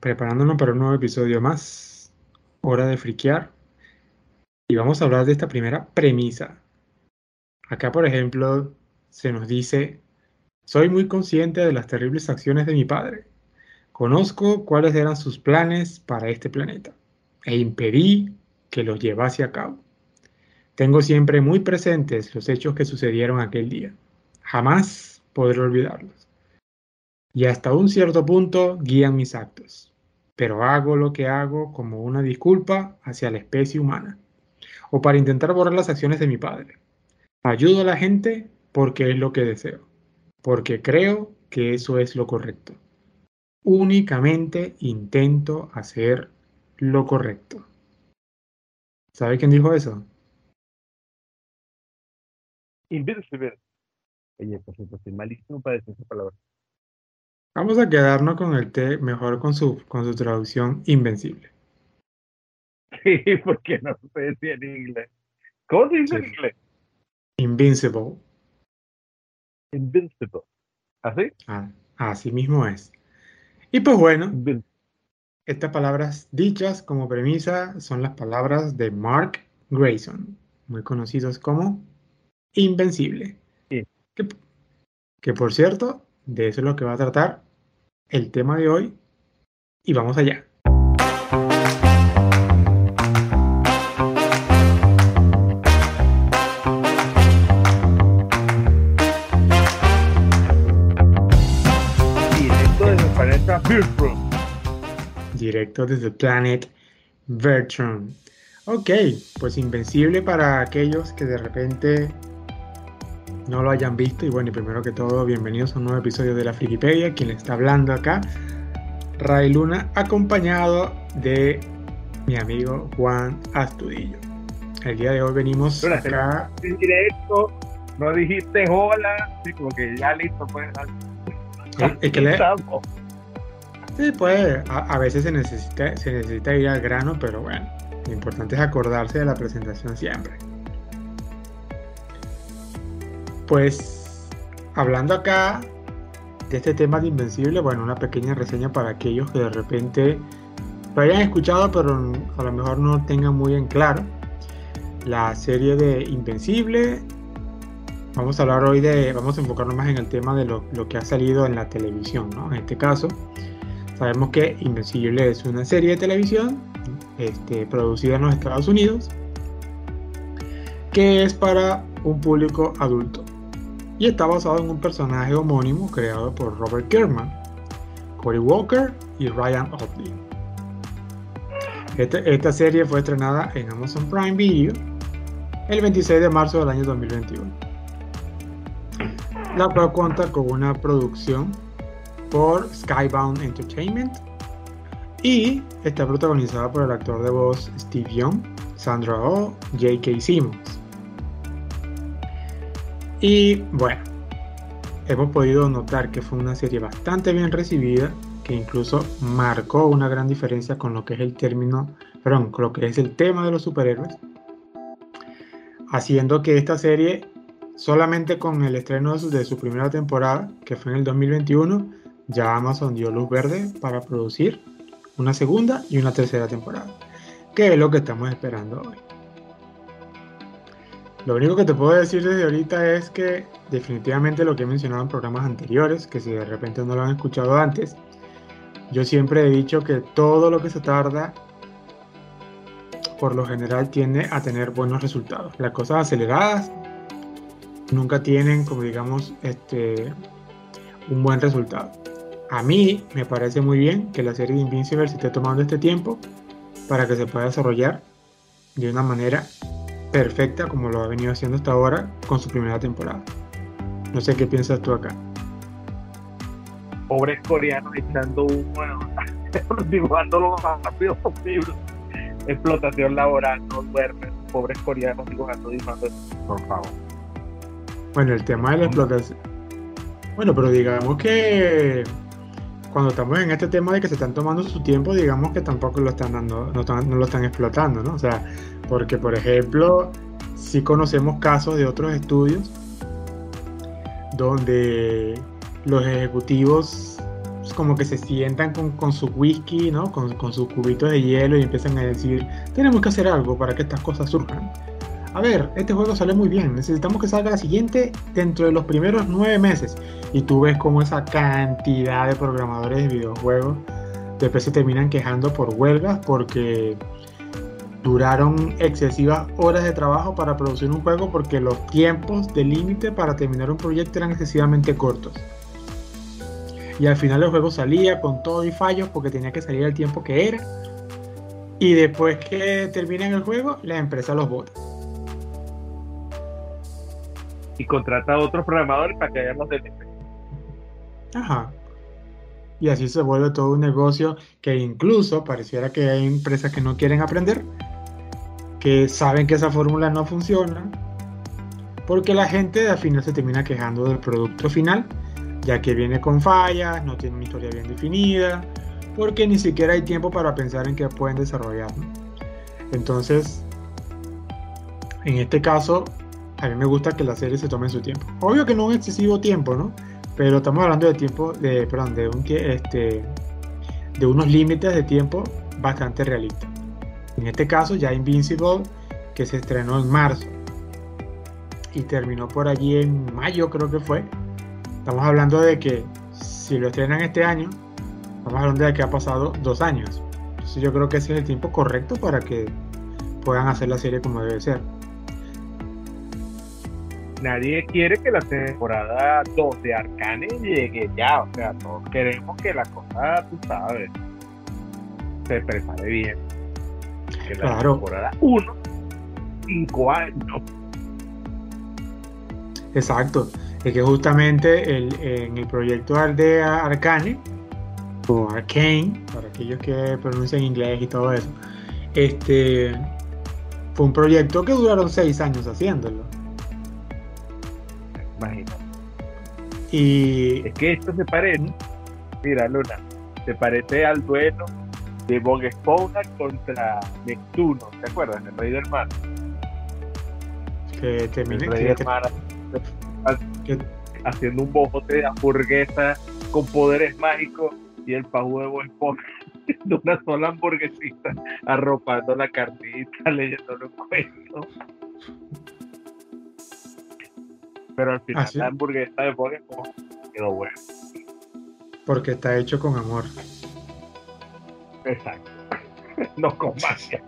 preparándonos para un nuevo episodio más. Hora de friquear. Y vamos a hablar de esta primera premisa. Acá, por ejemplo, se nos dice, soy muy consciente de las terribles acciones de mi padre. Conozco cuáles eran sus planes para este planeta e impedí que los llevase a cabo. Tengo siempre muy presentes los hechos que sucedieron aquel día. Jamás podré olvidarlos. Y hasta un cierto punto guían mis actos. Pero hago lo que hago como una disculpa hacia la especie humana. O para intentar borrar las acciones de mi padre. Ayudo a la gente porque es lo que deseo. Porque creo que eso es lo correcto. Únicamente intento hacer lo correcto. ¿Sabe quién dijo eso? Invincible. Oye, por cierto, estoy malísimo para decir esa palabra. Vamos a quedarnos con el T mejor con su, con su traducción invencible. Sí, porque no se decía en inglés. ¿Cómo se dice en inglés? Invincible. Invincible. ¿Así? Ah, así mismo es. Y pues bueno, estas palabras dichas como premisa son las palabras de Mark Grayson, muy conocidos como Invencible. Que, por cierto, de eso es lo que va a tratar el tema de hoy. Y vamos allá. Directo desde el Planet Vertron. Ok, pues invencible para aquellos que de repente no lo hayan visto. Y bueno, y primero que todo, bienvenidos a un nuevo episodio de la Frikipedia. Quien le está hablando acá, Ray Luna, acompañado de mi amigo Juan Astudillo. El día de hoy venimos acá. En directo, no dijiste hola, sí, como que ya listo, pues. Es, que le, Sí, pues a, veces se necesita, se necesita ir al grano, pero bueno, lo importante es acordarse de la presentación siempre. Pues hablando acá de este tema de Invencible, bueno, una pequeña reseña para aquellos que de repente lo hayan escuchado, pero a lo mejor no tengan muy en claro. La serie de Invencible, vamos a hablar hoy de, vamos a enfocarnos más en el tema de lo, que ha salido en la televisión, ¿no? En este caso, sabemos que Invencible es una serie de televisión este, producida en los Estados Unidos que es para un público adulto y está basado en un personaje homónimo creado por Robert Kerman, Cory Walker y Ryan Otley. Esta, esta, serie fue estrenada en Amazon Prime Video el 26 de marzo del año 2021, la cual cuenta con una producción por Skybound Entertainment y está protagonizada por el actor de voz Steve Young, Sandra Oh, J.K. Simmons. Y bueno, hemos podido notar que fue una serie bastante bien recibida, que incluso marcó una gran diferencia con lo que es el término, perdón, con lo que es el tema de los superhéroes, haciendo que esta serie, solamente con el estreno de su, primera temporada, que fue en el 2021, ya Amazon dio luz verde para producir una segunda y una tercera temporada, que es lo que estamos esperando hoy. Lo único que te puedo decir desde ahorita es que definitivamente lo que he mencionado en programas anteriores, que si de repente no lo han escuchado antes, yo siempre he dicho que todo lo que se tarda por lo general tiende a tener buenos resultados. Las cosas aceleradas nunca tienen, como digamos, este, un buen resultado. A mí me parece muy bien que la serie de Invincible se esté tomando este tiempo para que se pueda desarrollar de una manera perfecta como lo ha venido haciendo hasta ahora con su primera temporada. No sé qué piensas tú acá. Pobres coreanos echando humo, dibujando lo más rápido posible. Explotación laboral, no duermen. Pobres coreanos dibujando, dibujando, por favor. Bueno, el tema de la explotación. Bueno, pero digamos que cuando estamos en este tema de que se están tomando su tiempo, digamos que tampoco lo están dando, no, lo están explotando, ¿no? O sea, porque, por ejemplo, si conocemos casos de otros estudios donde los ejecutivos como que se sientan con, su whisky, ¿no? Con, con sus cubitos de hielo y empiezan a decir, tenemos que hacer algo para que estas cosas surjan. A ver, este juego sale muy bien, necesitamos que salga la siguiente dentro de los primeros nueve meses. Y tú ves como esa cantidad de programadores de videojuegos después se terminan quejando por huelgas porque duraron excesivas horas de trabajo para producir un juego porque los tiempos de límite para terminar un proyecto eran excesivamente cortos. Y al final el juego salía con todo y fallos porque tenía que salir el tiempo que era. Y después que termina el juego, la empresa los vota. Y contrata a otros programadores para que hagan los DLC. Ajá. Y así se vuelve todo un negocio que incluso pareciera que hay empresas que no quieren aprender, que saben que esa fórmula no funciona, porque la gente al final se termina quejando del producto final ya que viene con fallas, no tiene una historia bien definida, porque ni siquiera hay tiempo para pensar en qué pueden desarrollar. Entonces, en este caso, a mí me gusta que la serie se tome su tiempo. Obvio que no un excesivo tiempo, ¿no? Pero estamos hablando de tiempo, de, perdón, de, este, de unos límites de tiempo bastante realistas. En este caso, ya Invincible, que se estrenó en marzo y terminó por allí en mayo, creo que fue, Estamos hablando de que si lo estrenan este año, estamos hablando de que ha pasado dos años. Entonces yo creo que ese es el tiempo correcto para que puedan hacer la serie como debe ser. Nadie quiere que la temporada 2 de Arcane llegue ya, o sea, todos queremos que la cosa, tú sabes, se prepare bien. Que la temporada 1, 5 años. Exacto es que justamente el, en el proyecto Aldea Arcane, o Arcane, para aquellos que pronuncian inglés y todo eso, este fue un proyecto que duraron seis años haciéndolo. Imagínate. Y es que esto se parece, mira Luna, se parece al duelo de Bob Esponja contra Neptuno, ¿te acuerdas? El rey del mar. Que. El rey del mar haciendo un bojote de hamburguesa con poderes mágicos y el pajuego en de una sola hamburguesita, arropando la carnita, leyendo un cuento. Pero al final la hamburguesa de Bob quedó buena. Porque está hecho con amor. Exacto. no con magia.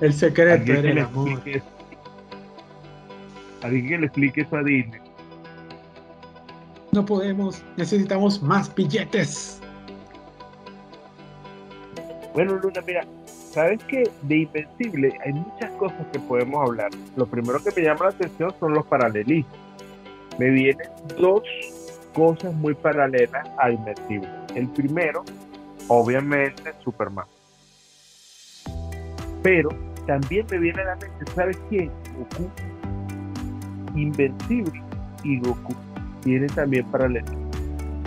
El secreto era el amor. Alguien que le explique eso a Disney. No podemos, necesitamos más billetes. Bueno, Luna, mira, sabes que de Invencible hay muchas cosas que podemos hablar. Lo primero que me llama la atención son los paralelismos. Me vienen dos cosas muy paralelas a Invencible. El primero, obviamente, Superman. Pero también me viene a la mente, ¿sabes quién? Goku Invencible y Goku tienen también paralelismo.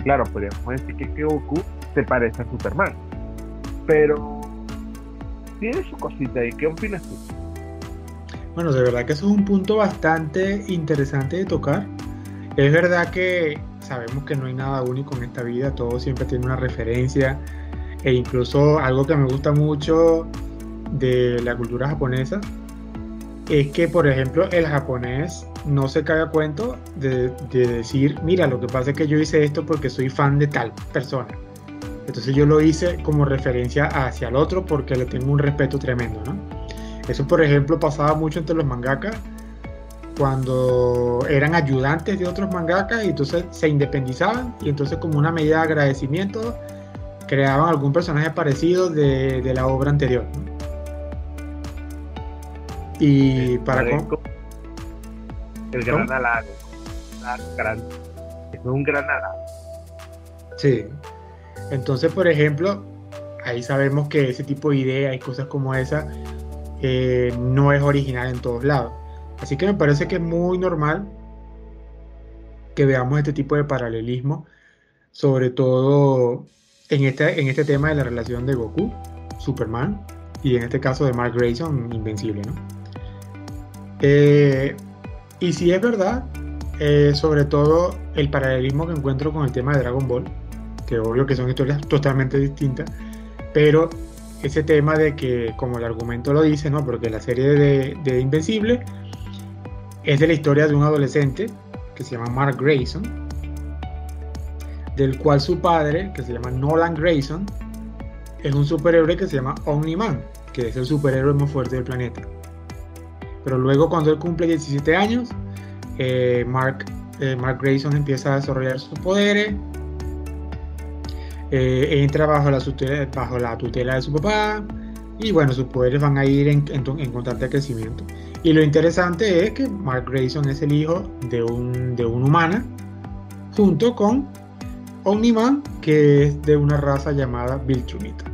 Claro, podríamos decir que, Goku se parece a Superman, pero tiene su cosita ahí. ¿Qué opinas tú? Bueno, de verdad que eso es un punto bastante interesante de tocar. Es verdad que sabemos que no hay nada único en esta vida, todo siempre tiene una referencia e incluso algo que me gusta mucho de la cultura japonesa es que, por ejemplo, el japonés no se cae a cuento de, decir, mira, lo que pasa es que yo hice esto porque soy fan de tal persona. Entonces yo lo hice como referencia hacia el otro porque le tengo un respeto tremendo, ¿no? Eso, por ejemplo, pasaba mucho entre los mangakas cuando eran ayudantes de otros mangakas y entonces se independizaban y entonces como una medida de agradecimiento creaban algún personaje parecido de, de la obra anterior. Y para... El gran halago. es un gran halago. Sí. Entonces, por ejemplo, ahí sabemos que ese tipo de ideas y cosas como esa eh, no es original en todos lados. Así que me parece que es muy normal que veamos este tipo de paralelismo, sobre todo en este, en este tema de la relación de Goku, Superman, y en este caso de Mark Grayson, Invencible, ¿no? Eh, y si es verdad, eh, sobre todo el paralelismo que encuentro con el tema de Dragon Ball, que obvio que son historias totalmente distintas, pero ese tema de que, como el argumento lo dice, ¿no? Porque la serie de, de Invencible es de la historia de un adolescente que se llama Mark Grayson, del cual su padre, que se llama Nolan Grayson, es un superhéroe que se llama Omni-Man, que es el superhéroe más fuerte del planeta. Pero luego cuando él cumple 17 años, eh, Mark, eh, Mark Grayson empieza a desarrollar sus poderes, eh, entra bajo la, tutela, de su papá y bueno, sus poderes van a ir en, en, constante crecimiento. Y lo interesante es que Mark Grayson es el hijo de un, de un humana junto con Omni-Man, que es de una raza llamada Viltrumita.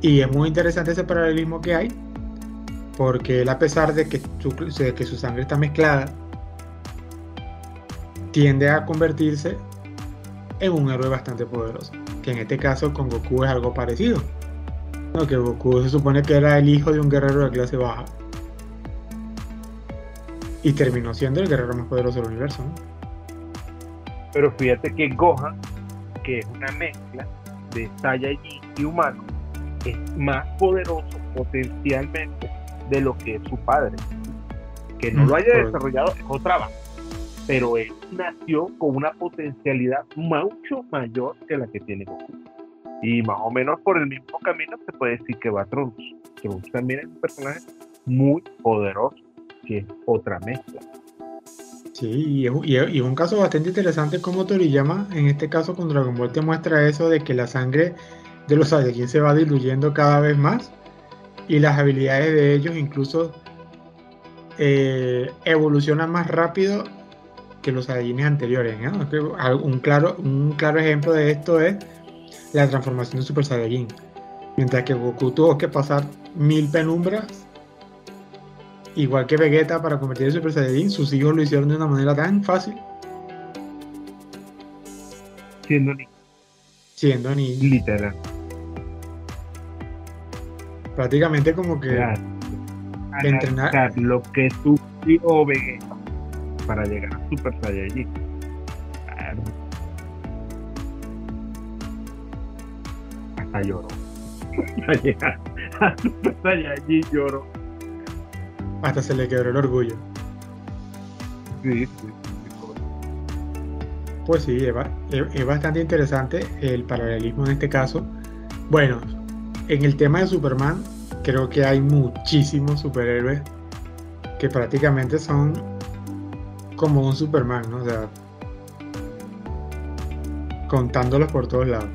Y es muy interesante ese paralelismo que hay, porque él a pesar de que su sangre está mezclada, tiende a convertirse en un héroe bastante poderoso, que en este caso con Goku es algo parecido. No, que Goku se supone que era el hijo de un guerrero de clase baja. Y terminó siendo el guerrero más poderoso del universo. Pero fíjate que Gohan, que es una mezcla de Saiyajin y humano, es más poderoso potencialmente de lo que es su padre. Que no lo haya desarrollado es otra base pero él nació con una potencialidad mucho mayor que la que tiene Goku. Y más o menos por el mismo camino se puede decir que va Trunks. Trunks también es un personaje muy poderoso, que es otra mezcla. Sí, y es, un caso bastante interesante como Toriyama, en este caso con Dragon Ball, te muestra eso de que la sangre de los Saiyajin se va diluyendo cada vez más y las habilidades de ellos incluso eh, evolucionan más rápido que los Saiyajines anteriores. Un, claro, un claro ejemplo de esto es la transformación de Super Saiyajin. Mientras que Goku tuvo que pasar mil penumbras, igual que Vegeta para convertirse en Super Saiyajin, sus hijos lo hicieron de una manera tan fácil. Siendo ni Siendo ni Literal. Prácticamente como que entrenar. Lo que sufrió Vegeta para llegar a Super Saiyajin. Hasta lloró. Para llegar a Super Saiyajin lloró. Hasta se le quebró el orgullo. Sí, sí. Pues sí, es, es bastante interesante el paralelismo en este caso. Bueno, en el tema de Superman, creo que hay muchísimos superhéroes que prácticamente son como un Superman, ¿no? O sea, contándolos por todos lados.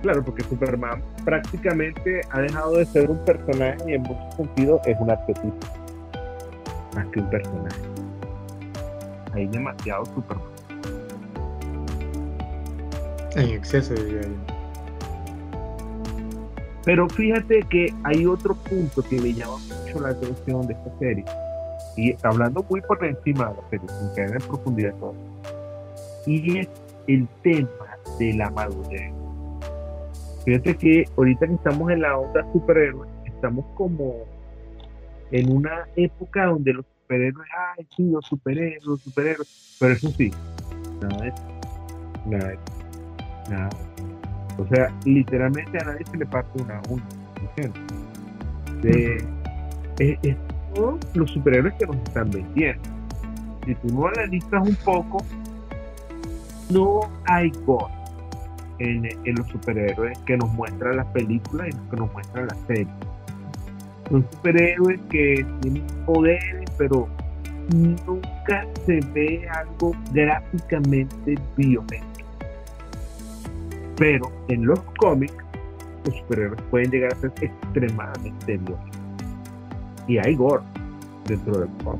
Claro, porque Superman prácticamente ha dejado de ser un personaje y en muchos sentidos es un arquetipo, más que un personaje. Hay demasiado Superman. En exceso, diría yo. Pero fíjate que hay otro punto que me llama mucho la atención de esta serie y hablando muy por encima de la serie, sin caer en profundidad todo, y es el tema de la madurez. Fíjate que ahorita que estamos en la onda superhéroes, estamos como en una época donde los superhéroes, ay, sí, los superhéroes, los superhéroes, pero eso sí, nada de eso, nada de eso, nada. O sea, literalmente a nadie se le parte una a uno, ¿entiendes? Los superhéroes que nos están vendiendo. Si tú no analizas un poco, no hay gore en, los superhéroes que nos muestran las películas y que nos muestran las series. Son superhéroes que tienen poderes, pero nunca se ve algo gráficamente violento. Pero en los cómics, los superhéroes pueden llegar a ser extremadamente violentos y hay gore dentro del pop.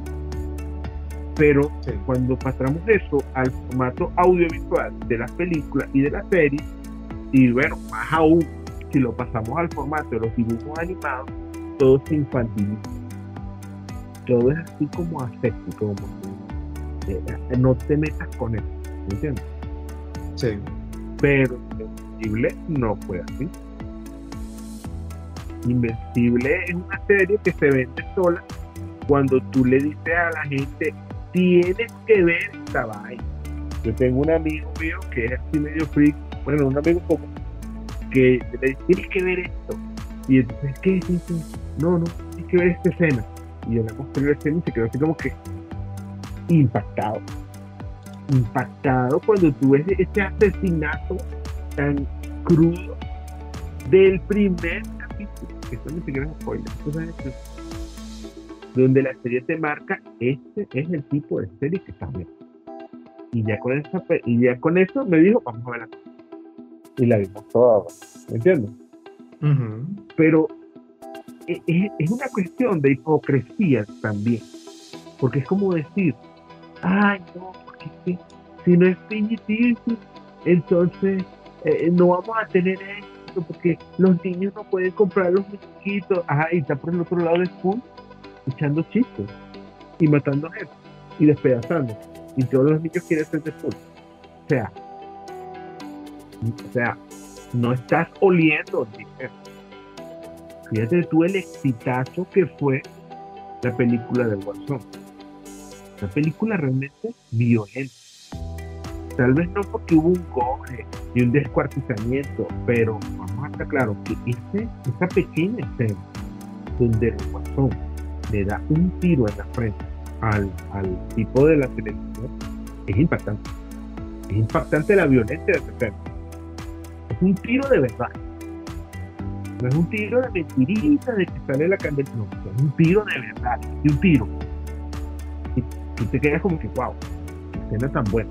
Pero cuando pasamos eso al formato audiovisual de las películas y de las series, y bueno, más aún, si lo pasamos al formato de los dibujos animados, todo se infantiliza. Todo es así como aséptico, como eh, no te metas con eso, ¿entiendes? Sí. Pero no fue así. Invencible es una serie que se vende sola cuando tú le dices a la gente, tienes que ver esta vaina. Yo tengo un amigo mío que es así medio freak, bueno, un amigo como que le dice, tienes que ver esto. Y entonces, ¿qué es eso? No, no, tienes que ver esta escena. Y yo le mostré la escena y se quedó así como que impactado. Impactado cuando tú ves ese asesinato tan crudo del primer capítulo, que esto ni siquiera es spoiler, donde la serie te marca, este es el tipo de serie que está viendo. Y ya con, esa, y ya con eso me dijo, vamos a verla. Y la vimos toda, ¿me entiendes? Pero es, e, es, una cuestión de hipocresía también. Porque es como decir, ay, no, porque si no es PG entonces eh, no vamos a tener porque los niños no pueden comprar los muñequitos. Ajá, y está por el otro lado del pool echando chistes y matando gente y despedazando y todos los niños quieren ser de fútbol. O sea, o sea, no estás oliendo dinero. Fíjate tú el exitazo que fue la película de Guasón. Una película realmente violenta. Tal vez no porque hubo un coge y un descuartizamiento, pero vamos a estar claros que ese, esa pequeña escena donde el Guasón le da un tiro en la frente al, tipo de la televisión es impactante. Es impactante la violencia de ese tema. Es un tiro de verdad. No es un tiro de mentirita de que sale la candela. No, es un tiro de verdad. Y un tiro. Y tú te quedas como que, wow, escena tan buena.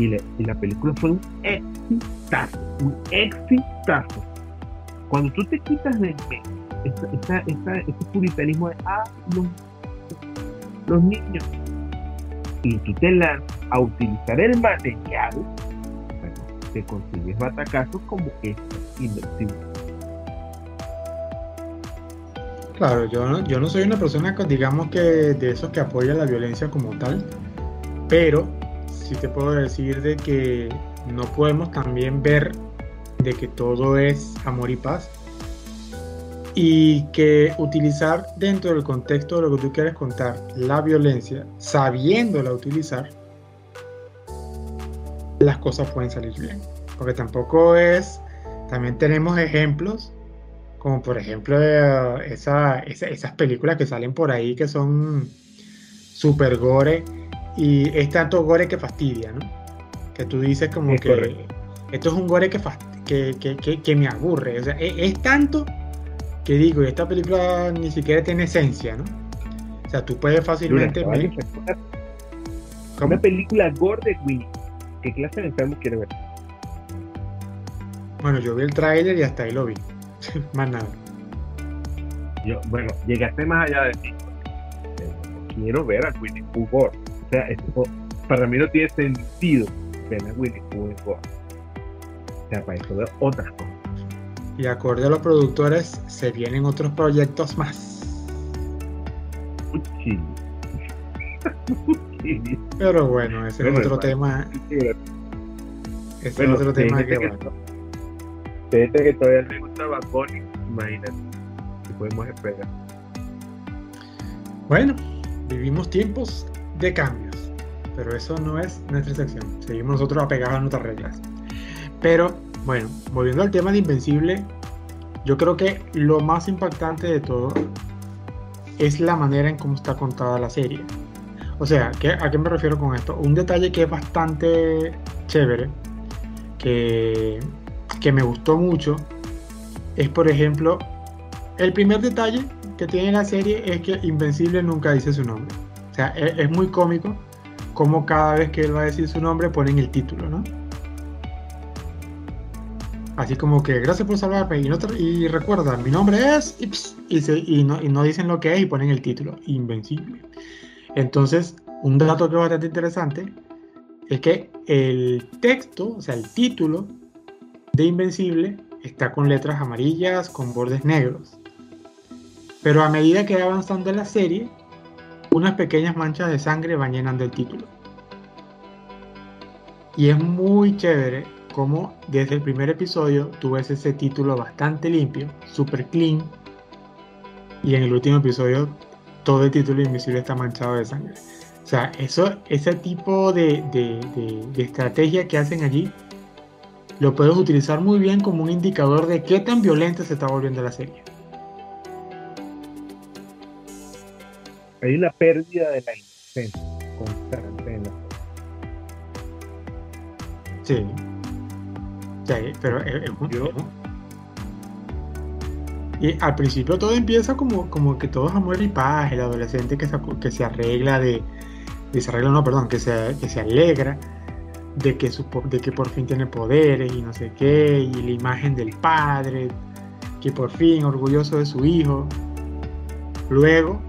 Y, la película fue un exitazo. Un exitazo. Cuando tú te quitas de ese puritanismo de, ah, no, los niños y tú te lanzas a utilizar el material, te consigues batacazos como este inversión. Claro, yo no, yo no soy una persona, digamos que de esos que apoya la violencia como tal, pero sí te puedo decir de que no podemos también ver de que todo es amor y paz y que utilizar dentro del contexto de lo que tú quieres contar la violencia, sabiéndola utilizar, las cosas pueden salir bien. Porque tampoco es, también tenemos ejemplos, como por ejemplo eh, esas películas que salen por ahí que son super gore y es tanto gore que fastidia, ¿no? Que tú dices como que esto es un gore que, que, que, me aburre, o sea, es, es tanto que digo, esta película ni siquiera tiene esencia, ¿no? O sea, tú puedes fácilmente ver... Una película gore de Winnie. ¿Qué clase de enfermo quiere ver? Bueno, yo vi el tráiler y hasta ahí lo vi. más nada. Yo, bueno, llegaste más allá de ti. Quiero ver a Winnie Pooh sea, esto, para mí no tiene sentido ver a Winnie Pooh gore. O sea, para eso veo otras cosas y acorde a los productores se vienen otros proyectos más. Pero bueno, ese es otro tema. Ese es otro tema que, bueno. Gente que todavía le gusta Baconi, imagínate, si podemos esperar. Bueno, vivimos tiempos de cambios, pero eso no es nuestra excepción. Seguimos nosotros apegados a nuestras reglas. Pero bueno, volviendo al tema de Invencible, yo creo que lo más impactante de todo es la manera en cómo está contada la serie. O sea, ¿a qué me refiero con esto? Un detalle que es bastante chévere, que, que me gustó mucho, es por ejemplo, el primer detalle que tiene la serie es que Invencible nunca dice su nombre. O sea, es, es muy cómico como cada vez que él va a decir su nombre ponen el título, ¿no? Así como que gracias por salvarme y, recuerda, mi nombre es y, no, dicen lo que es y ponen el título, Invencible. Entonces, un dato que es bastante interesante es que el texto, o sea, el título de Invencible está con letras amarillas con bordes negros. Pero a medida que va avanzando la serie, unas pequeñas manchas de sangre van llenando el título. Y es muy chévere como desde el primer episodio tú ves ese título bastante limpio, super clean, y en el último episodio todo el título invisible está manchado de sangre. O sea, eso, ese tipo de, estrategia que hacen allí lo puedes utilizar muy bien como un indicador de qué tan violenta se está volviendo la serie. Hay una pérdida de la inocencia constante en la Sí. sí pero es, y al principio todo empieza como, como que todo es amor y paz, el adolescente que se, que se arregla de, se arregla, no, perdón, que se, que se alegra de que, su, de que por fin tiene poderes y no sé qué, y la imagen del padre, que por fin orgulloso de su hijo. Luego,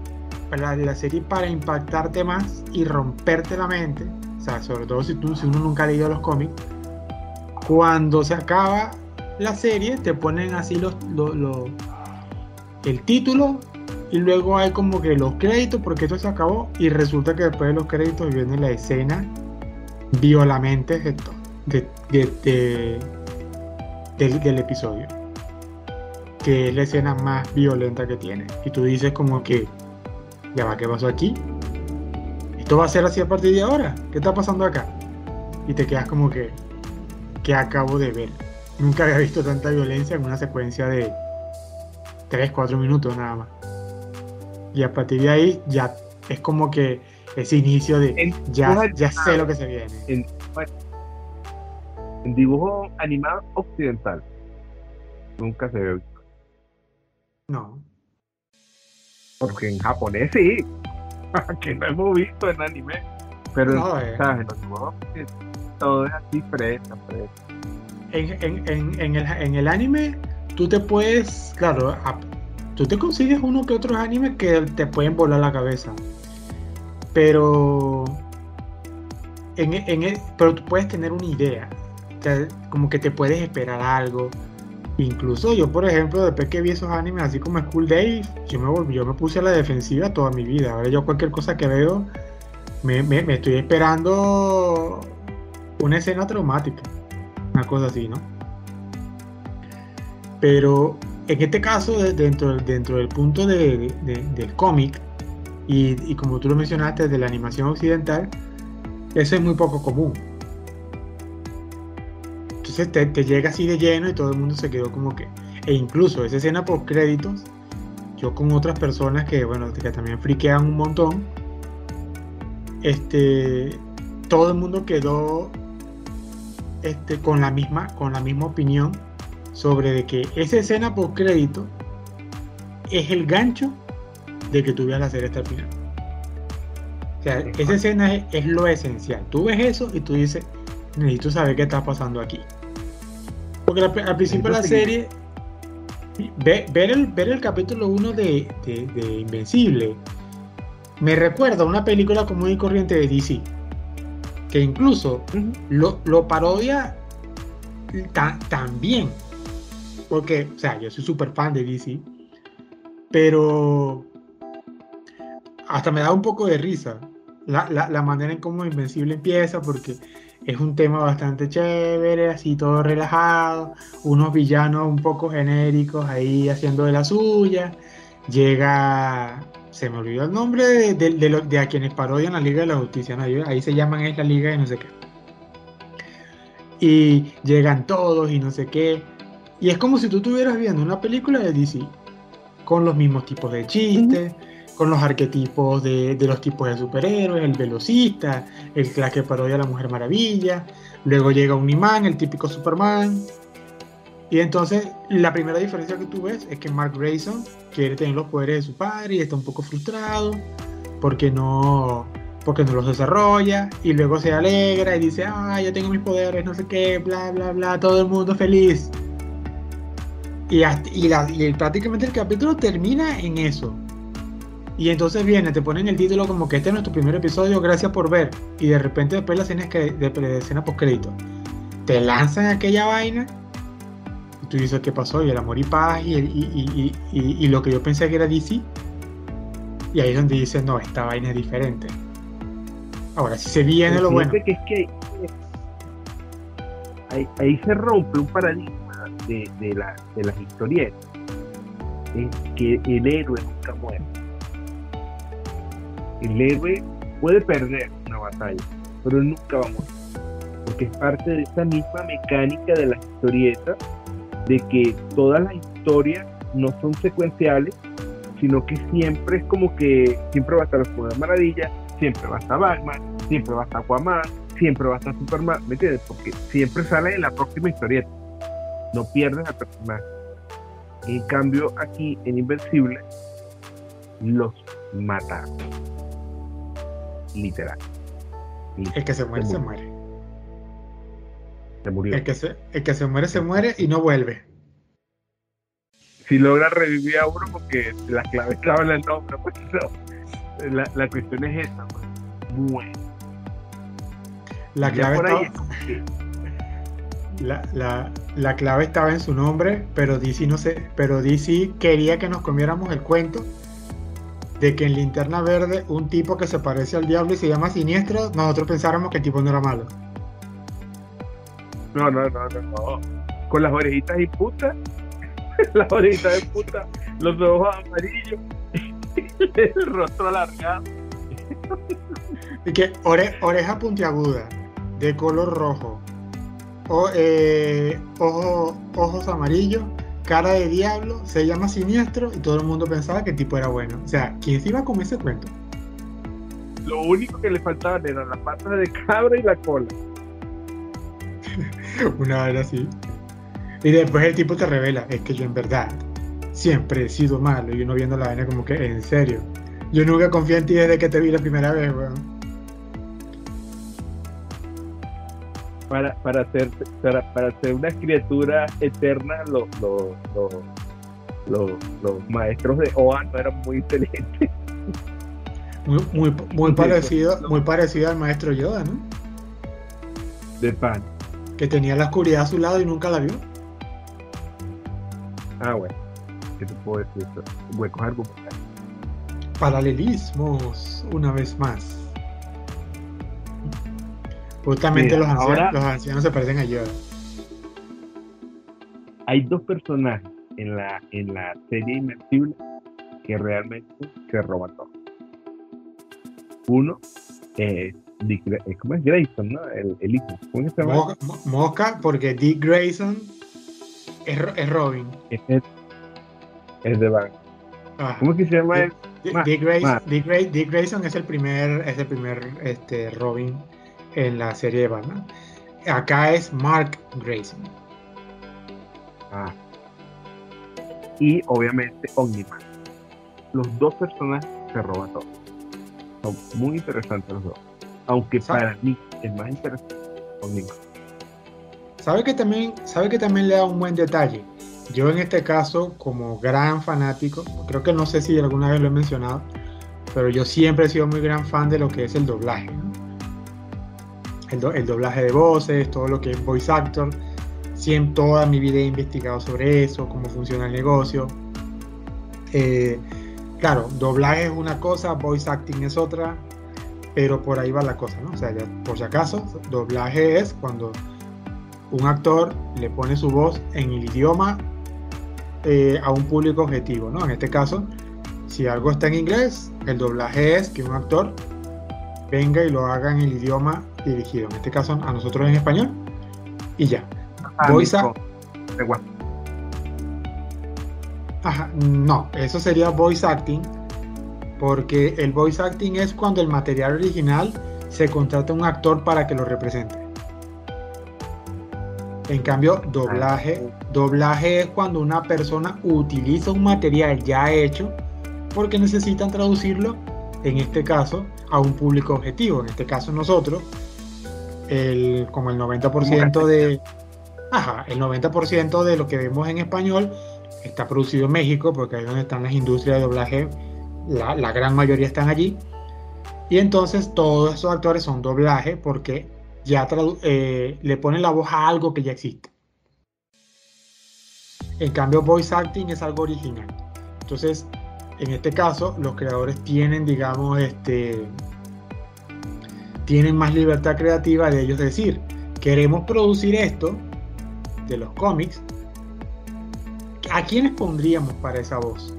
la, la serie para impactarte más y romperte la mente, o sea, sobre todo si, tú, si uno nunca ha leído los cómics, cuando se acaba la serie te ponen así los, el título y luego hay como que los créditos porque esto se acabó y resulta que después de los créditos viene la escena violamente de, de, del, episodio que es la escena más violenta que tiene. Y tú dices como que ya va, ¿qué pasó aquí? Esto va a ser así a partir de ahora ¿qué está pasando acá? y te quedas como que que acabo de ver nunca había visto tanta violencia en una secuencia de 3, 4 minutos nada más. Y a partir de ahí ya es como que ese inicio de ya, ya sé lo que se viene. En, dibujo animado occidental nunca se ve No. Porque en japonés sí. que no hemos visto en anime. Pero no, eh. dibujos todo es así fresco, En, en, en, en, el, en el anime tú te puedes, claro, tú te consigues uno que otros animes que te pueden volar la cabeza. Pero, en, en, pero tú puedes tener una idea, como que te puedes esperar algo. Incluso yo, por ejemplo, después que vi esos animes, así como School Days, yo me volví, yo me puse a la defensiva toda mi vida. Ahora yo cualquier cosa que veo, me, estoy esperando una escena traumática, una cosa así, ¿no? Pero en este caso, dentro del punto del cómic, y, como tú lo mencionaste, de la animación occidental, eso es muy poco común. Entonces te, llega así de lleno y todo el mundo se quedó como que... E incluso esa escena por créditos, yo con otras personas que, bueno, que también friquean un montón, este, todo el mundo quedó este, con, la misma, con la misma opinión sobre de que esa escena post crédito es el gancho de que tú veas la serie hasta el final. O sea, esa escena es, lo esencial. Tú ves eso y tú dices, necesito saber qué está pasando aquí. Porque al, principio de la serie, ver, el, ver el capítulo 1 de, Invencible me recuerda a una película común y corriente de DC. Que incluso lo, lo, parodia también. Porque, o sea, yo soy súper fan de DC, pero hasta me da un poco de risa la, la, manera en cómo Invencible empieza, porque es un tema bastante chévere, así todo relajado, unos villanos un poco genéricos ahí haciendo de la suya. Llega, se me olvidó el nombre de, de, de, a quienes parodian la Liga de la Justicia, ahí se llaman es la Liga de no sé qué. Y llegan todos y no sé qué. Y es como si tú estuvieras viendo una película de DC, con los mismos tipos de chistes, con los arquetipos de, los tipos de superhéroes, el velocista, el que parodia la Mujer Maravilla, luego llega un imán, el típico Superman. Y entonces la primera diferencia que tú ves es que Mark Grayson quiere tener los poderes de su padre y está un poco frustrado porque no, porque no los desarrolla y luego se alegra y dice, ah, yo tengo mis poderes, no sé qué, bla, bla, bla, todo el mundo feliz. Y, prácticamente el capítulo termina en eso. Y entonces viene, te ponen el título como que este es nuestro primer episodio, gracias por ver. Y de repente después la escena, que, de, escena post crédito. Te lanzan aquella vaina. Y tú dices, ¿qué pasó? Y el amor y paz y, y, lo que yo pensé que era DC. Y ahí es donde dices, no, esta vaina es diferente. Ahora, si se viene lo bueno. Que es que ahí, ahí se rompe un paradigma de, de, la, de las historietas es que el héroe nunca muere. El héroe puede perder una batalla, pero nunca va a morir. Porque es parte de esa misma mecánica de las historietas, de que todas las historias no son secuenciales, sino que siempre es como que siempre va a estar la Mujer Maravilla, siempre va a estar Batman, siempre va a estar Aquaman, siempre va a estar Superman, ¿me entiendes? Porque siempre sale en la próxima historieta. No pierdes al personaje. En cambio, aquí en Invencible, los mataron. Literal. El que se muere, se muere. Se murió. El que se, el que se muere, se muere y no vuelve. Si logra revivir a uno porque la clave estaba en el nombre, pues no. La, la cuestión es esa, pues. Bueno. La clave, estaba, la, la- la clave estaba en su nombre, pero DC no sé, pero DC quería que nos comiéramos el cuento de que en Linterna Verde un tipo que se parece al diablo y se llama Siniestro, nosotros pensáramos que el tipo no era malo. No, no, no, no, no. Con las orejitas y puta. las orejitas de puta. Los ojos amarillos. el rostro alargado. Y que ore- oreja puntiaguda, de color rojo, o, eh, ojo- ojos amarillos, cara de diablo, se llama siniestro y todo el mundo pensaba que el tipo era bueno. O sea, ¿quién se iba a comer ese cuento? Lo único que le faltaban eran las patas de cabra y la cola. Una vez así. Y después el tipo te revela, es que yo en verdad siempre he sido malo y uno viendo la vaina como que, en serio, yo nunca confié en ti desde que te vi la primera vez, weón. Para, para, ser, para, para ser una criatura eterna, los, los, los, los, los maestros de Oa no eran muy inteligentes. Muy, muy, muy parecido, muy parecido al maestro Yoda, ¿no? De pan. Que tenía la oscuridad a su lado y nunca la vio. Ah, bueno. ¿Qué te puedo decir? Huecos argumentales. Paralelismos, una vez más. Justamente Mira, los, ancianos, ahora- los ancianos se parecen a Yoda. Hay dos personajes en la, en la serie Invencible que realmente se roban todo. Uno es Dick eh, ¿cómo es Grayson, no? El, el hijo. ¿Cómo es que se llama? Mo- mo- Mosca, porque Dick Grayson es, es Robin. Es, es de Batman. Ah, ¿Cómo es que se llama él? Dick, Dick Grayson, Dick Grayson es el primer, es el primer este, Robin en la serie de Batman. Acá es Mark Grayson. Ah. Y obviamente Omniman. Los dos personajes se roban todo. Son muy interesantes los dos. Aunque ¿Sabe? para mí el más interesante es Omniman. ¿Sabe que, también, ¿Sabe que también le da un buen detalle? Yo en este caso, como gran fanático, creo que no sé si alguna vez lo he mencionado, pero yo siempre he sido muy gran fan de lo que es el doblaje. ¿no? El, do- el doblaje de voces, todo lo que es voice actor. Siempre, toda mi vida he investigado sobre eso, cómo funciona el negocio. Eh, claro, doblaje es una cosa, voice acting es otra, pero por ahí va la cosa, ¿no? O sea, por si acaso, doblaje es cuando un actor le pone su voz en el idioma eh, a un público objetivo, ¿no? En este caso, si algo está en inglés, el doblaje es que un actor venga y lo haga en el idioma dirigido, en este caso a nosotros en español, y ya. Voice act- De WhatsApp. Ajá, no, eso sería voice acting, porque el voice acting es cuando el material original se contrata a un actor para que lo represente. En cambio, doblaje, doblaje es cuando una persona utiliza un material ya hecho porque necesitan traducirlo, en este caso, a un público objetivo. En este caso nosotros, el, como el 90% de... Ajá, el 90% de lo que vemos en español está producido en México, porque ahí es donde están las industrias de doblaje, la, la gran mayoría están allí. Y entonces todos esos actores son doblaje porque ya eh, le ponen la voz a algo que ya existe. En cambio, voice acting es algo original. Entonces, en este caso, los creadores tienen, digamos, este, tienen más libertad creativa de ellos decir, queremos producir esto de los cómics, ¿a quiénes pondríamos para esa voz?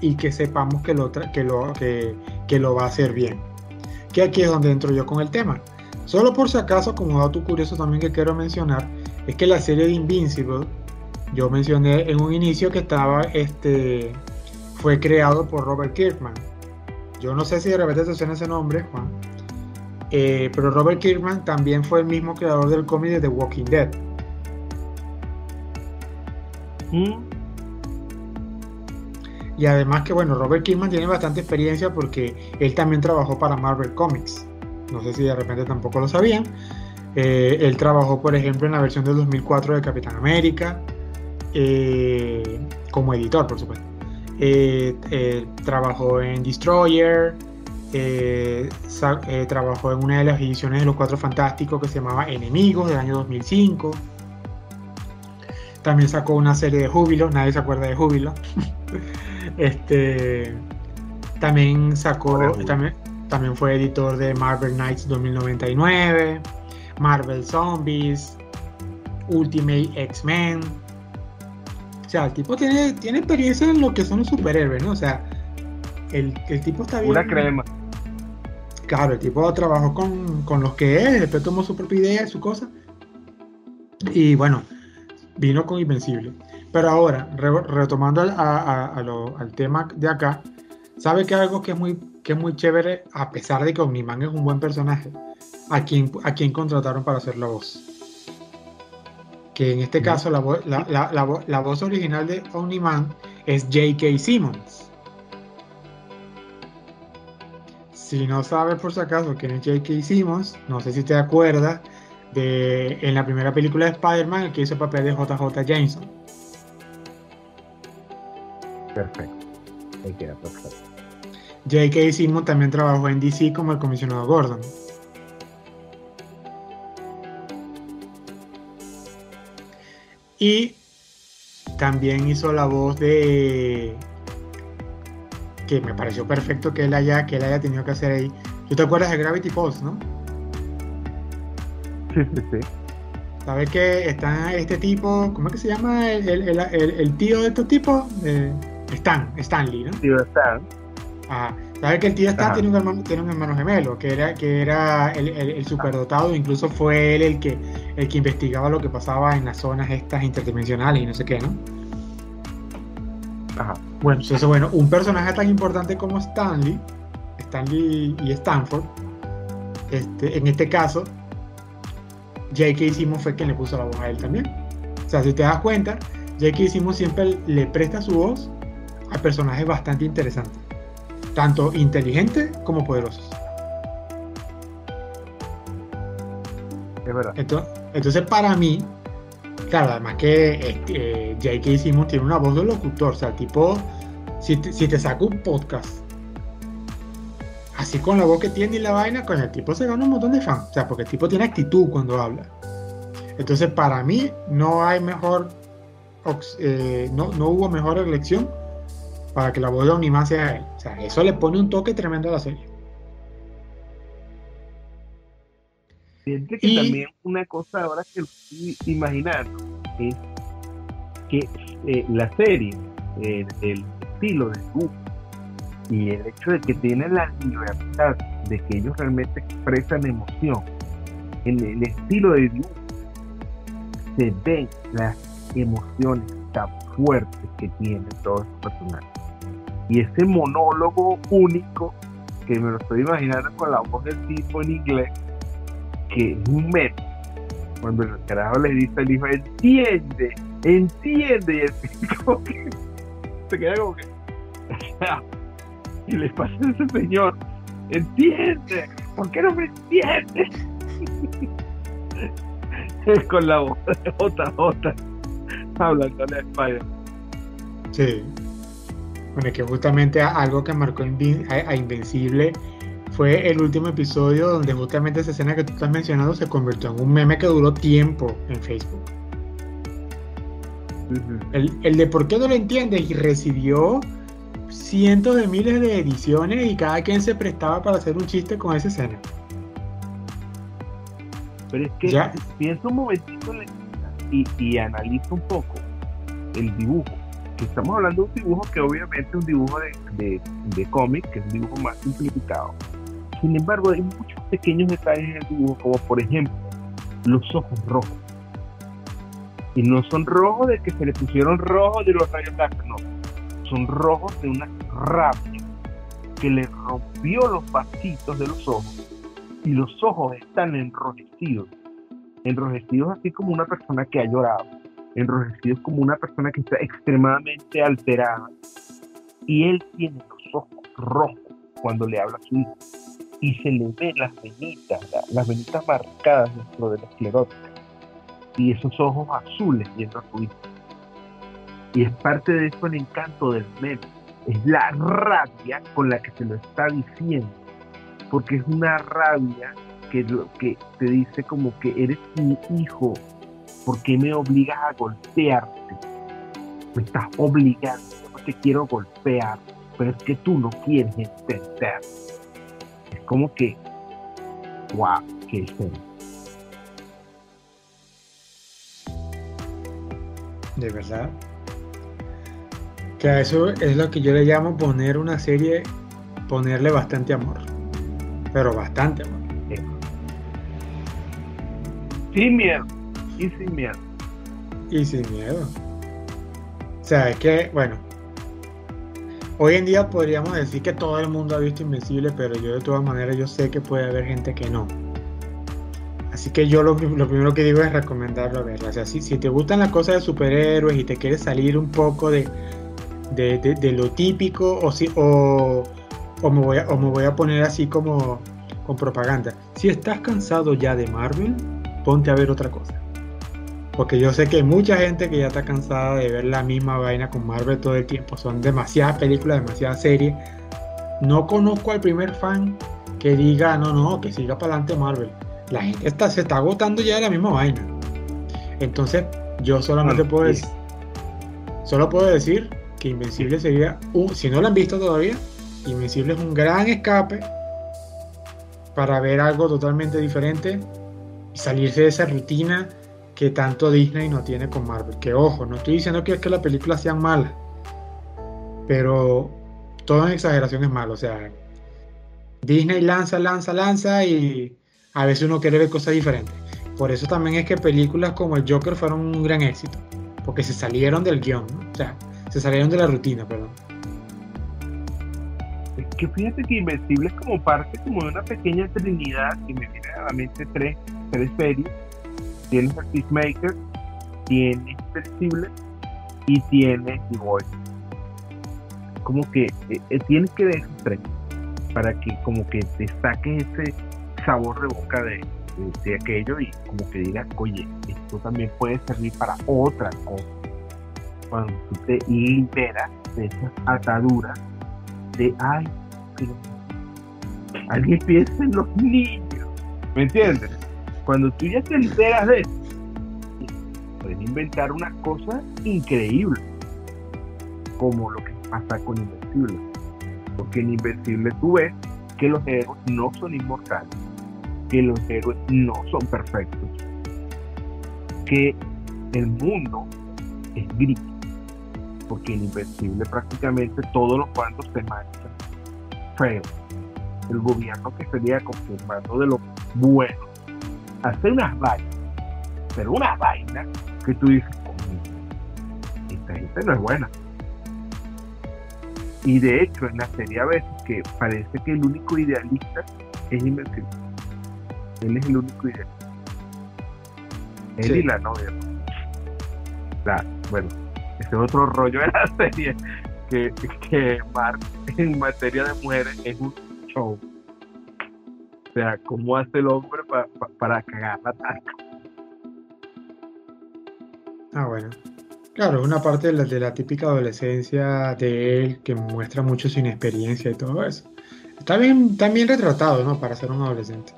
Y que sepamos que lo, que lo, que lo va a hacer bien. que aquí es donde entro yo con el tema. Solo por si acaso, como dato curioso también que quiero mencionar, es que la serie de Invincible, yo mencioné en un inicio que estaba, este, fue creado por Robert Kirkman. Yo no sé si de repente te suena ese nombre, Juan. Eh, pero Robert Kirkman también fue el mismo creador del cómic de The Walking Dead. Mm. Y además que bueno, Robert Kirkman tiene bastante experiencia porque él también trabajó para Marvel Comics. No sé si de repente tampoco lo sabían. Eh, él trabajó, por ejemplo, en la versión del 2004 de Capitán América, eh, como editor, por supuesto. Eh, trabajó en Destroyer, trabajó en una de las ediciones de Los Cuatro Fantásticos que se llamaba Enemigos del año 2005. También sacó una serie de Júbilo, nadie se acuerda de Júbilo. este, también sacó, también, también fue editor de Marvel Knights 2099, Marvel Zombies, Ultimate X-Men. O sea, el tipo tiene, tiene experiencia en lo que son los superhéroes, ¿no? O sea, el, tipo está bien. Una crema. Claro, el tipo trabajó con, con los que es, después tomó su propia idea, su cosa. Y bueno, vino con Invencible. Pero ahora, retomando al tema de acá, ¿sabe que algo que es muy que es muy chévere, a pesar de que Omniman es un buen personaje, a quien, a quien contrataron para hacer la voz. Que en este caso la, la, voz original de Omniman es J.K. Simmons. Si no sabes por si acaso quién es J.K. Simmons, no sé si te acuerdas de en la primera película de Spider-Man el que hizo el papel de JJ Jameson. Perfecto. Ahí queda perfecto. J.K. Simmons también trabajó en DC como el comisionado Gordon. Y también hizo la voz de que me pareció perfecto que él haya que él haya tenido que hacer ahí. ¿Tú te acuerdas de Gravity Falls, no? Sí, sí, sí. ¿Sabes que está este tipo, ¿cómo es que se llama el, tío de estos tipos? Eh, Stan, Stanley, ¿no? Tío Stan Sabes que el tío está tiene un, hermano, tiene un hermano gemelo, que era, que era el, el, superdotado, incluso fue él el que, el que investigaba lo que pasaba en las zonas estas interdimensionales y no sé qué, ¿no? Ajá. Bueno, entonces, bueno, un personaje tan importante como Stanley, Stanley y Stanford, este, en este caso, J.K. Simmons fue quien le puso la voz a él también. O sea, si te das cuenta, J.K. Simmons siempre le presta su voz a personajes bastante interesantes tanto inteligentes como poderosos. Es verdad. Entonces, para mí, claro, además que este, J.K. Simmons tiene una voz de locutor, o sea, tipo, si te, si te saca un podcast, así con la voz que tiene y la vaina, con el tipo se gana un montón de fans, o sea, porque el tipo tiene actitud cuando habla. Entonces, para mí, no hay mejor, eh, no, no hubo mejor elección para que la voz de Omniman sea él. O sea, eso le pone un toque tremendo a la serie. Fíjate que también una cosa ahora que estoy imaginando es que eh, la serie, el estilo de dibujo y el hecho de que tienen la libertad de que ellos realmente expresan emoción, en el estilo de dibujo se ven las emociones tan fuertes que tienen todos los personajes. Y ese monólogo único, que me lo estoy imaginando con la voz del tipo en inglés, que es meme. Cuando el carajo le dice al hijo, entiende, entiende, y el tipo se queda como que. y le pasa a ese señor, entiende, ¿por qué no me entiende? con la voz de JJ hablando de Spider. Sí. Bueno, que justamente algo que marcó a, Invencible fue el último episodio donde justamente esa escena que tú estás mencionando se convirtió en un meme que duró tiempo en Facebook. el, de por qué no lo entiendes y recibió cientos de miles de ediciones y cada quien se prestaba para hacer un chiste con esa escena. Pero es que ¿Ya? piensa un momentito y, y analiza un poco el dibujo estamos hablando de un dibujo que obviamente es un dibujo de, de, cómic, que es un dibujo más simplificado. Sin embargo, hay muchos pequeños detalles en el dibujo, como por ejemplo, los ojos rojos. Y no son rojos de que se le pusieron rojos de los rayos láser, no. Son rojos de una rabia que le rompió los vasitos de los ojos y los ojos están enrojecidos. Enrojecidos así como una persona que ha llorado. Enrojecidos como una persona que está extremadamente alterada. Y él tiene los ojos rojos cuando le habla a su hijo. Y se le ven las venitas, las venitas marcadas dentro de la esclerótica. Y esos ojos azules viendo a su hijo. Y es parte de eso el encanto del meme. Es la rabia con la que se lo está diciendo. Porque es una rabia que, que te dice como que eres mi hijo. ¿Por qué me obligas a golpearte? Me estás obligando. No te quiero golpear pero es que tú no quieres entender. Es como que, wow, qué es De verdad. Que a eso es lo que yo le llamo poner una serie, ponerle bastante amor. Pero bastante amor. Sin miedo. Y sin miedo. Y sin miedo. O sea, es que, bueno, Hoy en día podríamos decir que todo el mundo ha visto Invencible, pero yo de todas maneras yo sé que puede haber gente que no. Así que yo lo, primero que digo es recomendarlo a verla. O sea, si, te gustan las cosas de superhéroes y te quieres salir un poco de, de, lo típico o, si, o, o, me voy a, o me voy a poner así como con propaganda. Si estás cansado ya de Marvel, ponte a ver otra cosa. Porque yo sé que hay mucha gente que ya está cansada de ver la misma vaina con Marvel todo el tiempo. Son demasiadas películas, demasiadas series. No conozco al primer fan que diga, no, no, que siga para adelante Marvel. La gente está, se está agotando ya de la misma vaina. Entonces, yo solamente puedo decir, solo puedo decir que Invencible sería, un, si no lo han visto todavía, Invencible es un gran escape para ver algo totalmente diferente y salirse de esa rutina que tanto Disney no tiene con Marvel. Que ojo, no estoy diciendo que es que las películas sean malas, pero todo en exageración es malo. O sea, Disney lanza, lanza, lanza y a veces uno quiere ver cosas diferentes. Por eso también es que películas como el Joker fueron un gran éxito, porque se salieron del guion, o sea, se salieron de la rutina, perdón. Es que fíjate que Invencible es como parte como de una pequeña trinidad y me viene a la mente tres, tres series tienes el Peacemaker, tienes Invencible y tienes. Como que eh, eh, tienes que ver para que como que te saques ese sabor de boca de, de, aquello y como que digas, oye, esto también puede servir para otra cosa. Cuando tú te liberas de esas ataduras de, ay, alguien piensa en los niños, ¿me entiendes? Cuando tú ya te enteras de eso, puedes inventar una cosa increíble, como lo que pasa con Invencible. Porque en Invencible tú ves que los héroes no son inmortales, que los héroes no son perfectos, que el mundo es gris, porque en Invencible prácticamente todos los bandos se manchan feo. El gobierno que sería confirmando de lo bueno hacer unas vainas, pero una vaina que tú dices, esta gente no es buena. Y de hecho, en la serie a veces que parece que el único idealista es Invencible. Él es el único idealista. Él y la novia. bueno, ese es otro rollo de la serie. Que, que Mark en materia de mujeres es un show. O sea, ¿cómo hace el hombre para cagarla tanto? Ah, bueno. Claro, es una parte de la, de la, típica adolescencia de él que muestra mucho su inexperiencia y todo eso. Está bien, bien retratado, ¿no? Para ser un adolescente.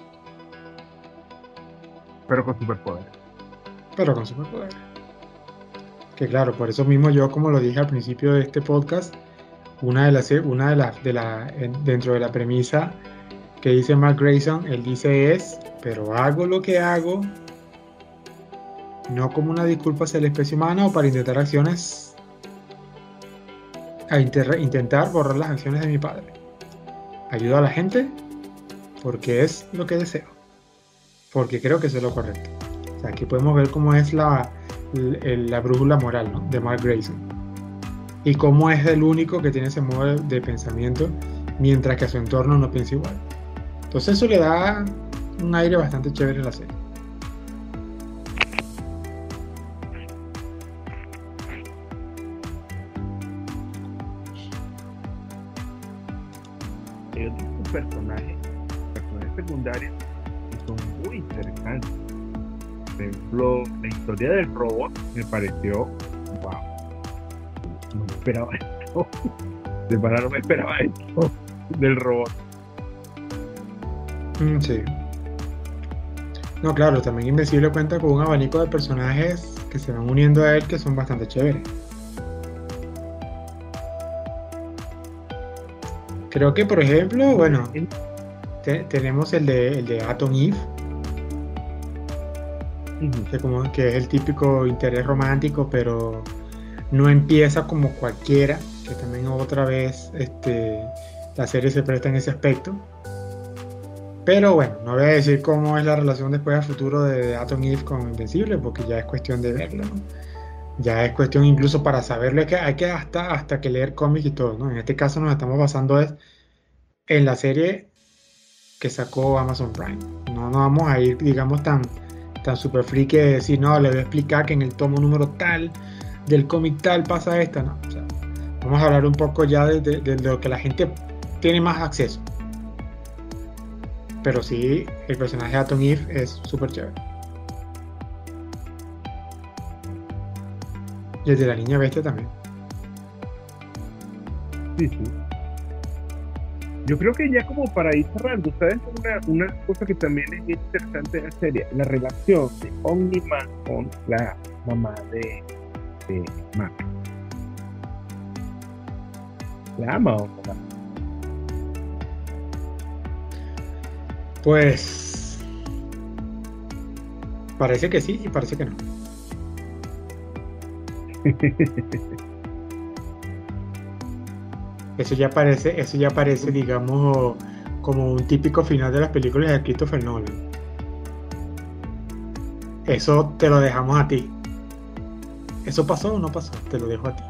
Pero con superpoderes. Pero con superpoderes. Que claro, por eso mismo yo, como lo dije al principio de este podcast, una de las, una de las, de la, dentro de la premisa que dice Mark Grayson, él dice es, pero hago lo que hago, no como una disculpa hacia la especie humana o para intentar acciones, a intentar borrar las acciones de mi padre. Ayudo a la gente porque es lo que deseo, porque creo que es lo correcto. Aquí podemos ver cómo es la, la, brújula moral de Mark Grayson y cómo es el único que tiene ese modo de pensamiento mientras que a su entorno no piensa igual. Entonces eso le da un aire bastante chévere a la serie. Hay personajes secundarios que son muy interesantes. Por ejemplo, la historia del robot me pareció, wow, no me esperaba esto. De verdad no me esperaba esto del robot. Mm, sí. No, claro, también Invencible cuenta con un abanico de personajes que se van uniendo a él que son bastante chéveres. Creo que, por ejemplo, bueno, tenemos el de, el de Atom Eve, que, como, que es el típico interés romántico, pero no empieza como cualquiera, que también otra vez este, la serie se presta en ese aspecto. Pero bueno, no voy a decir cómo es la relación después al futuro de Atom Eve con Invencible, porque ya es cuestión de verlo. Ya es cuestión incluso para saberlo, que hay que hasta, hasta que leer cómics y todo. ¿no? En este caso nos estamos basando es en la serie que sacó Amazon Prime. No nos vamos a ir, digamos, tan, tan super free que decir, no, le voy a explicar que en el tomo número tal del cómic tal pasa esta. No, vamos a hablar un poco ya de, de lo que la gente tiene más acceso. Pero sí, el personaje de Atom Eve es súper chévere. Y el de la niña bestia también. Sí, sí. Yo creo que ya como para ir cerrando, ¿sabes? Una, una cosa que también es interesante en la serie, la relación de Omni-Man con la mamá de, de Mac. ¿La ama o no la ama? Pues parece que sí y parece que no. Eso ya parece, eso ya parece, digamos, como un típico final de las películas de Christopher Nolan. Eso te lo dejamos a ti. ¿Eso pasó o no pasó? Te lo dejo a ti.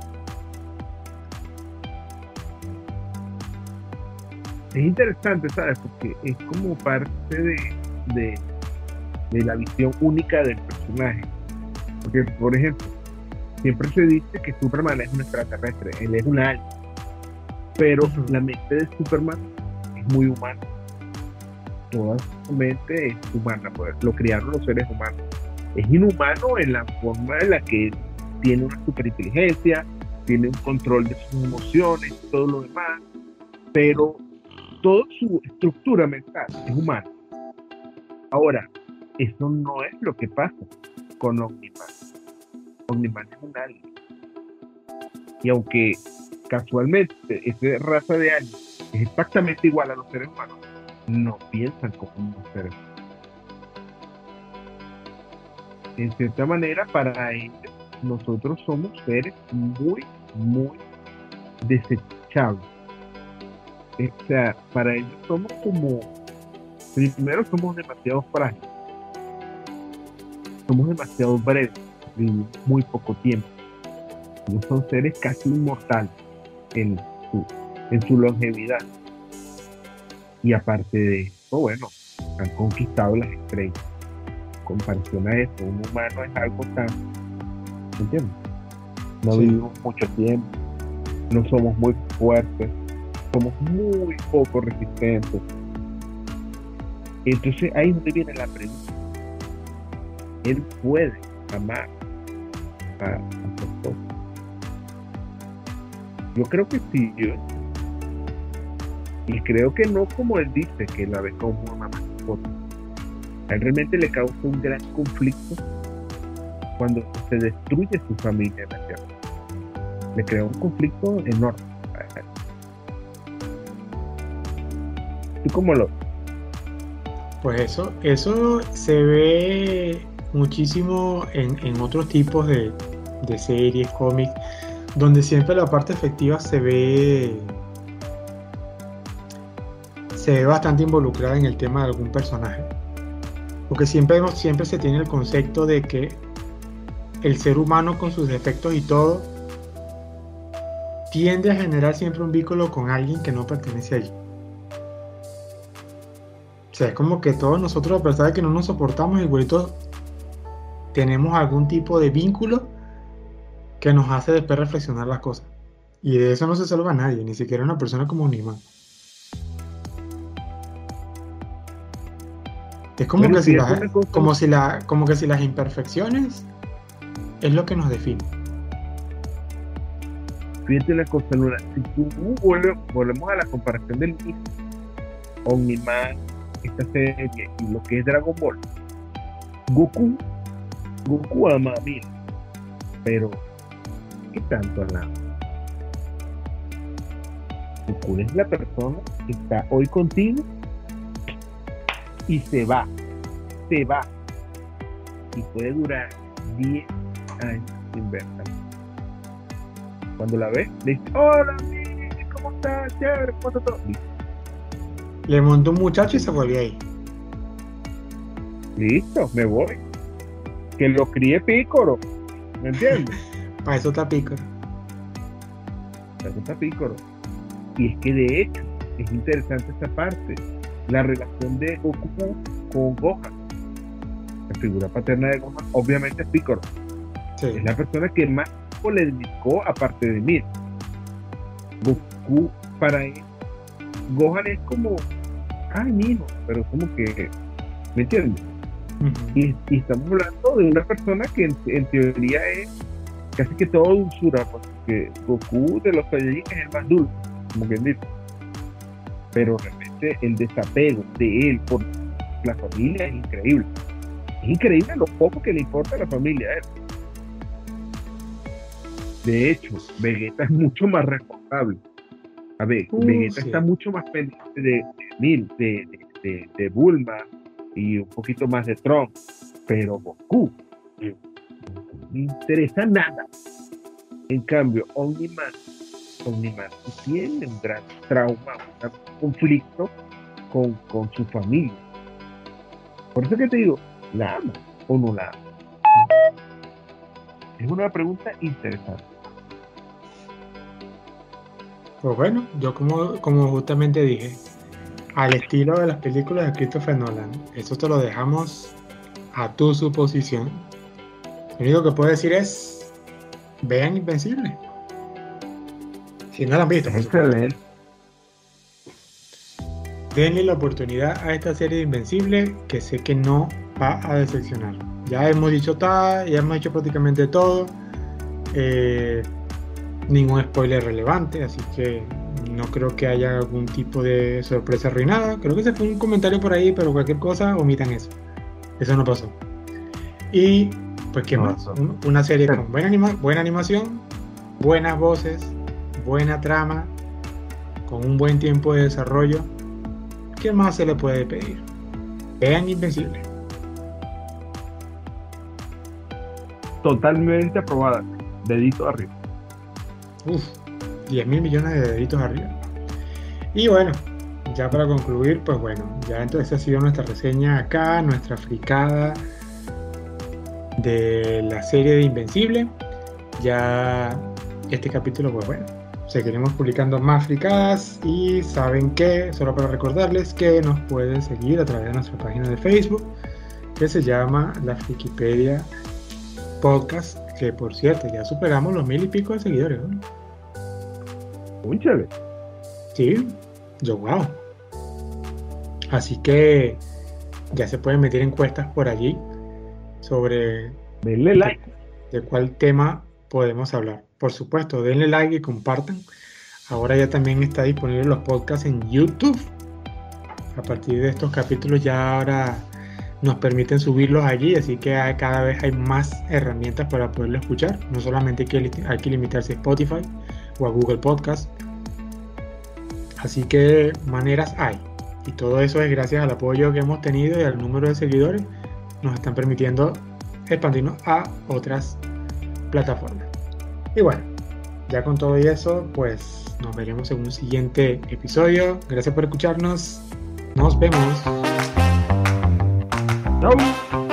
Es interesante, ¿sabes? Porque es como parte de, de, la visión única del personaje. Porque, por ejemplo, siempre se dice que Superman es un extraterrestre, él es un alien. Pero la mente de Superman es muy humana. Toda su mente es humana, pues, lo criaron los seres humanos. Es inhumano en la forma en la que tiene una superinteligencia, tiene un control de sus emociones, todo lo demás, pero toda su estructura mental es humana. Ahora, eso no es lo que pasa con Omniman. Omniman es un alien. Y aunque casualmente esa raza de aliens es exactamente igual a los seres humanos, no piensan como los seres humanos. En cierta manera, para ellos, nosotros somos seres muy, muy desechables o sea, para ellos somos como, primero somos demasiado frágiles, somos demasiado breves, vivimos muy poco tiempo. Ellos son seres casi inmortales en su, en su longevidad. Y aparte de eso, bueno, han conquistado las estrellas. comparación a eso, un humano es algo tan, ¿entiendes? No vivimos mucho tiempo, no somos muy fuertes, somos muy poco resistentes. Entonces ahí es donde viene la pregunta. Él puede amar a, su esposa. Yo creo que sí, yo. Y creo que no como él dice, que la ve como una mascota. A él realmente le causa un gran conflicto cuando se destruye su familia Le crea un conflicto enorme. ¿Tú cómo lo? Pues eso, eso se ve muchísimo en, otros tipos de, series, cómics, donde siempre la parte efectiva se ve se ve bastante involucrada en el tema de algún personaje. Porque siempre, siempre se tiene el concepto de que el ser humano con sus defectos y todo tiende a generar siempre un vínculo con alguien que no pertenece allí. O sea, es como que todos nosotros, a pesar de que no nos soportamos, igualito tenemos algún tipo de vínculo que nos hace después reflexionar las cosas. Y de eso no se salva nadie, ni siquiera una persona como un imán. Es como que si como si la, como que si las imperfecciones es lo que nos define. Fíjate una cosa, Luna, si tú volvemos a la comparación del mismo, Omniman, esta serie y lo que es Dragon Ball. Goku, Goku ama a mí, pero ¿qué tanto ama? Goku es la persona que está hoy contigo y se va, se va y puede durar 10 años sin verla. Cuando la ves, le dice, hola, ¿cómo estás? Chévere, ¿cómo estás todo? Le montó un muchacho y se volvió ahí. Listo, me voy. Que lo críe Pícoro. ¿Me entiendes? Para eso está Pícoro. Para eso está Pícoro. Y es que de hecho, es interesante esta parte. La relación de Goku con Gohan. La figura paterna de Gohan, obviamente es Pícoro. Es la persona que más le dedicó aparte de mí. Goku para él Gohan es como, ay, mijo, pero como que, ¿me entiendes? y, estamos hablando de una persona que en, teoría es casi que todo dulzura, porque Goku de los Saiyajin es el más dulce, como quien dice. Pero realmente el desapego de él por la familia es increíble. Es increíble lo poco que le importa a la familia a él. De hecho, Vegeta es mucho más responsable. A ver, uh, Vegeta está mucho más pendiente de Mil, de, de, de, Bulma y un poquito más de Tron. Pero Goku no le interesa nada. En cambio, Omniman, Omniman tiene un gran trauma, un conflicto con, con su familia. Por eso que te digo, ¿la ama o no la ama? Es una pregunta interesante. Pues bueno, yo como, como justamente dije, al estilo de las películas de Christopher Nolan, eso te lo dejamos a tu suposición. Lo único que puedo decir es, vean Invencible. Si no la han visto, excelente. Denle la oportunidad a esta serie de Invencible que sé que no va a decepcionar. Ya hemos dicho todo, ya hemos hecho prácticamente todo. Eh, ningún spoiler relevante, así que no creo que haya algún tipo de sorpresa arruinada. Creo que se fue un comentario por ahí, pero cualquier cosa, omitan eso. Eso no pasó. Y, pues, ¿qué más? una serie con buena, buena animación, buenas voces, buena trama, con un buen tiempo de desarrollo. ¿Qué más se le puede pedir? Vean Invencible. Totalmente aprobada. Dedito arriba. Uf, 10 mil millones de deditos arriba. Y bueno, ya para concluir, pues bueno, ya entonces ha sido nuestra reseña acá, nuestra fricada de la serie de Invencible. Ya este capítulo, pues bueno, seguiremos publicando más fricadas y saben que, solo para recordarles que nos pueden seguir a través de nuestra página de Facebook que se llama la Frikipedia Podcast que por cierto, ya superamos los mil y pico de seguidores. ¿no? Sí, yo wow. Así que ya se pueden meter encuestas por allí sobre denle like. de cuál tema podemos hablar. Por supuesto, denle like y compartan. Ahora ya también está disponible los podcasts en YouTube. A partir de estos capítulos ya ahora nos permiten subirlos allí, así que cada vez hay más herramientas para poderlo escuchar. No solamente hay que, hay que limitarse a Spotify o a Google Podcast. Así que maneras hay. Y todo eso es gracias al apoyo que hemos tenido y al número de seguidores. Nos están permitiendo expandirnos a otras plataformas. Y bueno, ya con todo eso, pues Nos veremos en un siguiente episodio. Gracias por escucharnos. Nos vemos. Tchau!